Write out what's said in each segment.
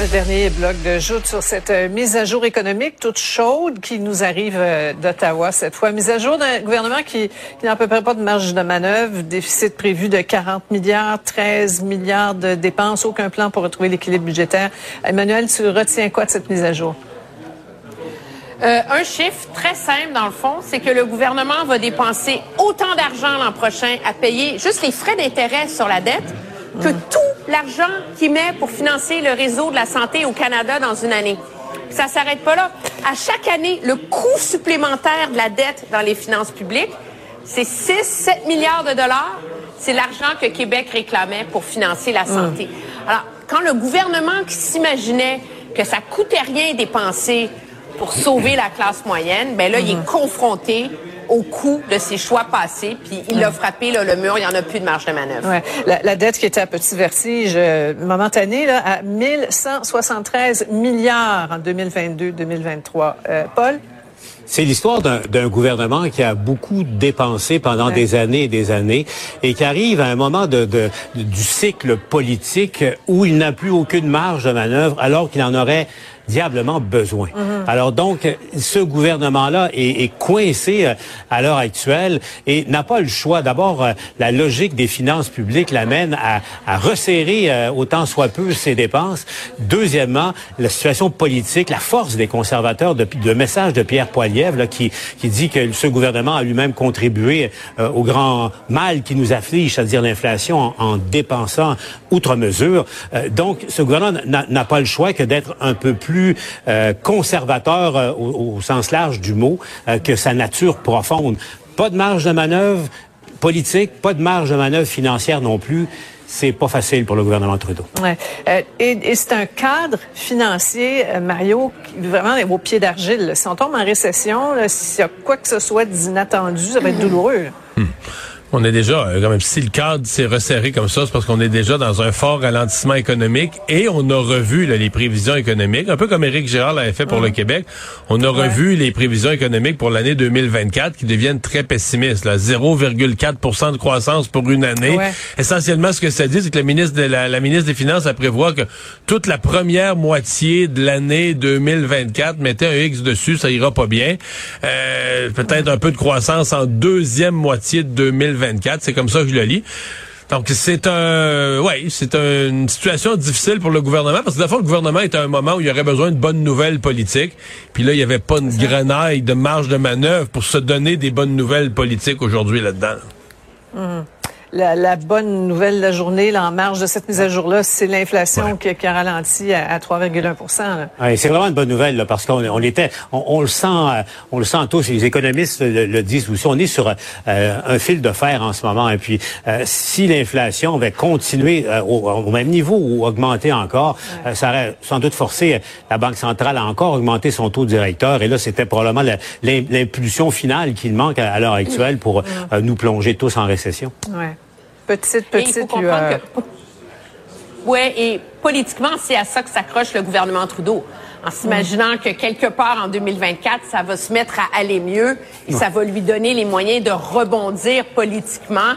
Un dernier bloc de joute sur cette euh, mise à jour économique toute chaude qui nous arrive euh, d'Ottawa cette fois. Mise à jour d'un gouvernement qui, qui n'a à peu près pas de marge de manœuvre, déficit prévu de 40 milliards, 13 milliards de dépenses, aucun plan pour retrouver l'équilibre budgétaire. Emmanuel, tu retiens quoi de cette mise à jour? Euh, un chiffre très simple, dans le fond, c'est que le gouvernement va dépenser autant d'argent l'an prochain à payer juste les frais d'intérêt sur la dette que tout l'argent qu'il met pour financer le réseau de la santé au Canada dans une année. Ça s'arrête pas là. À chaque année, le coût supplémentaire de la dette dans les finances publiques, c'est 6-7 milliards de dollars. C'est l'argent que Québec réclamait pour financer la santé. Alors, quand le gouvernement qui s'imaginait que ça coûtait rien dépenser pour sauver la classe moyenne, ben là, il est confronté au coût de ses choix passés, puis il a frappé là, le mur, il n'y en a plus de marge de manœuvre. Ouais. La, la dette qui était à petit vertige euh, momentané là, à 1173 milliards en 2022-2023. Euh, Paul? C'est l'histoire d'un d'un gouvernement qui a beaucoup dépensé pendant Ouais. des années et des années et qui arrive à un moment de, de- du cycle politique où il n'a plus aucune marge de manœuvre alors qu'il en aurait diablement besoin. Alors donc, ce gouvernement-là est, est coincé euh, à l'heure actuelle et n'a pas le choix. D'abord, euh, la logique des finances publiques l'amène à, à resserrer euh, autant soit peu ses dépenses. Deuxièmement, la situation politique, la force des conservateurs, de, de message de Pierre Poilievre là, qui, qui dit que ce gouvernement a lui-même contribué euh, au grand mal qui nous afflige, c'est-à-dire l'inflation, en, en dépensant outre mesure. Euh, donc, ce gouvernement n'a pas le choix que d'être un peu plus euh, conservateur euh, au, au sens large du mot euh, que sa nature profonde. Pas de marge de manœuvre politique, pas de marge de manœuvre financière non plus. C'est pas facile pour le gouvernement Trudeau. Ouais. Euh, et et c'est un cadre financier, euh, Mario, qui vraiment est au pied d'argile. Si on tombe en récession, s'il y a quoi que ce soit d'inattendu, ça va être douloureux. là. On est déjà, euh, quand même, si le cadre s'est resserré comme ça, c'est parce qu'on est déjà dans un fort ralentissement économique et on a revu là, les prévisions économiques, un peu comme Éric Gérard l'avait fait pour le Québec. On a revu les prévisions économiques pour l'année 2024 qui deviennent très pessimistes. là. 0,4% de croissance pour une année. Ouais. Essentiellement, ce que ça dit, c'est que la ministre, de la, la ministre des Finances a prévoit que toute la première moitié de l'année 2024, mettez un X dessus, ça ira pas bien. Euh, Peut-être un peu de croissance en deuxième moitié de 2024. C'est comme ça que je le lis. Donc c'est un, ouais, c'est une situation difficile pour le gouvernement parce que d'abord le gouvernement est à un moment où il y aurait besoin de bonnes nouvelles politiques. Puis là il y avait pas une grenaille de marge de manœuvre pour se donner des bonnes nouvelles politiques aujourd'hui là-dedans. La, la bonne nouvelle de la journée, là, en marge de cette mise à jour-là, c'est l'inflation qui, qui a ralenti à, à 3,1 là. Ouais, c'est vraiment une bonne nouvelle là, parce qu'on on était, on, on le sent, euh, on le sent tous. Les économistes le, le disent aussi. On est sur euh, un fil de fer en ce moment. Et puis, euh, si l'inflation va continuer euh, au, au même niveau ou augmenter encore, euh, ça aurait sans doute forcé la Banque centrale à encore augmenter son taux directeur. Et là, c'était probablement l'impulsion finale qu'il manque à, à l'heure actuelle pour euh, nous plonger tous en récession. Ouais. Petite, Et il faut petite comprendre lueur. que... Ouais, et politiquement, c'est à ça que s'accroche le gouvernement Trudeau. En s'imaginant que quelque part en 2024, ça va se mettre à aller mieux et ça va lui donner les moyens de rebondir politiquement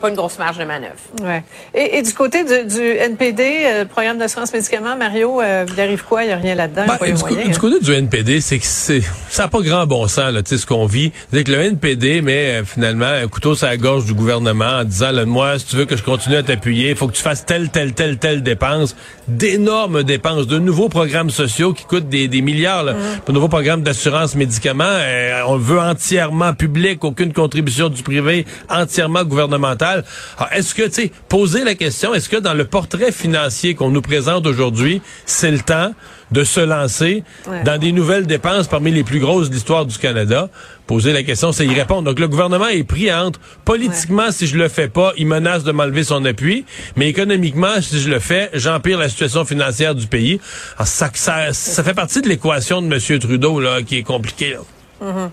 pas une grosse marge de manœuvre. Ouais. Et, et du côté du, du NPD, euh, programme d'assurance médicaments, Mario, euh, il arrive quoi? Il n'y a rien là-dedans? Ben, les du, moyens, co- du hein. côté du NPD, c'est que c'est ça n'a pas grand bon sens là, tu sais ce qu'on vit. C'est que le NPD met euh, finalement un couteau sur la gorge du gouvernement en disant là, moi si tu veux que je continue à t'appuyer, il faut que tu fasses telle telle telle telle dépense, d'énormes dépenses, de nouveaux programmes sociaux qui coûtent des, des milliards, là, de nouveaux programmes d'assurance médicaments, euh, on le veut entièrement public, aucune contribution du privé, entièrement gouvernemental. Alors, est-ce que tu sais poser la question, est-ce que dans le portrait financier qu'on nous présente aujourd'hui, c'est le temps de se lancer Ouais. dans des nouvelles dépenses parmi les plus grosses de l'histoire du Canada? Poser la question, c'est y répondre. Donc le gouvernement est pris entre politiquement, si je le fais pas, il menace de m'enlever son appui, mais économiquement, si je le fais, j'empire la situation financière du pays. Alors, ça, ça, ça fait partie de l'équation de M. Trudeau là, qui est compliquée. là.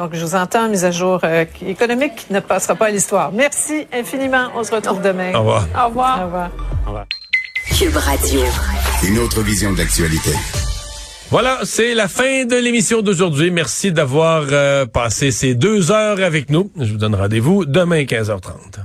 Donc, je vous entends, mise à jour euh, économique qui ne passera pas à l'histoire. Merci infiniment. On se retrouve demain. Au revoir. Au revoir. Au revoir. Cube Radio. Une autre vision de l'actualité. Voilà, c'est la fin de l'émission d'aujourd'hui. Merci d'avoir euh, passé ces deux heures avec nous. Je vous donne rendez-vous demain 15h30.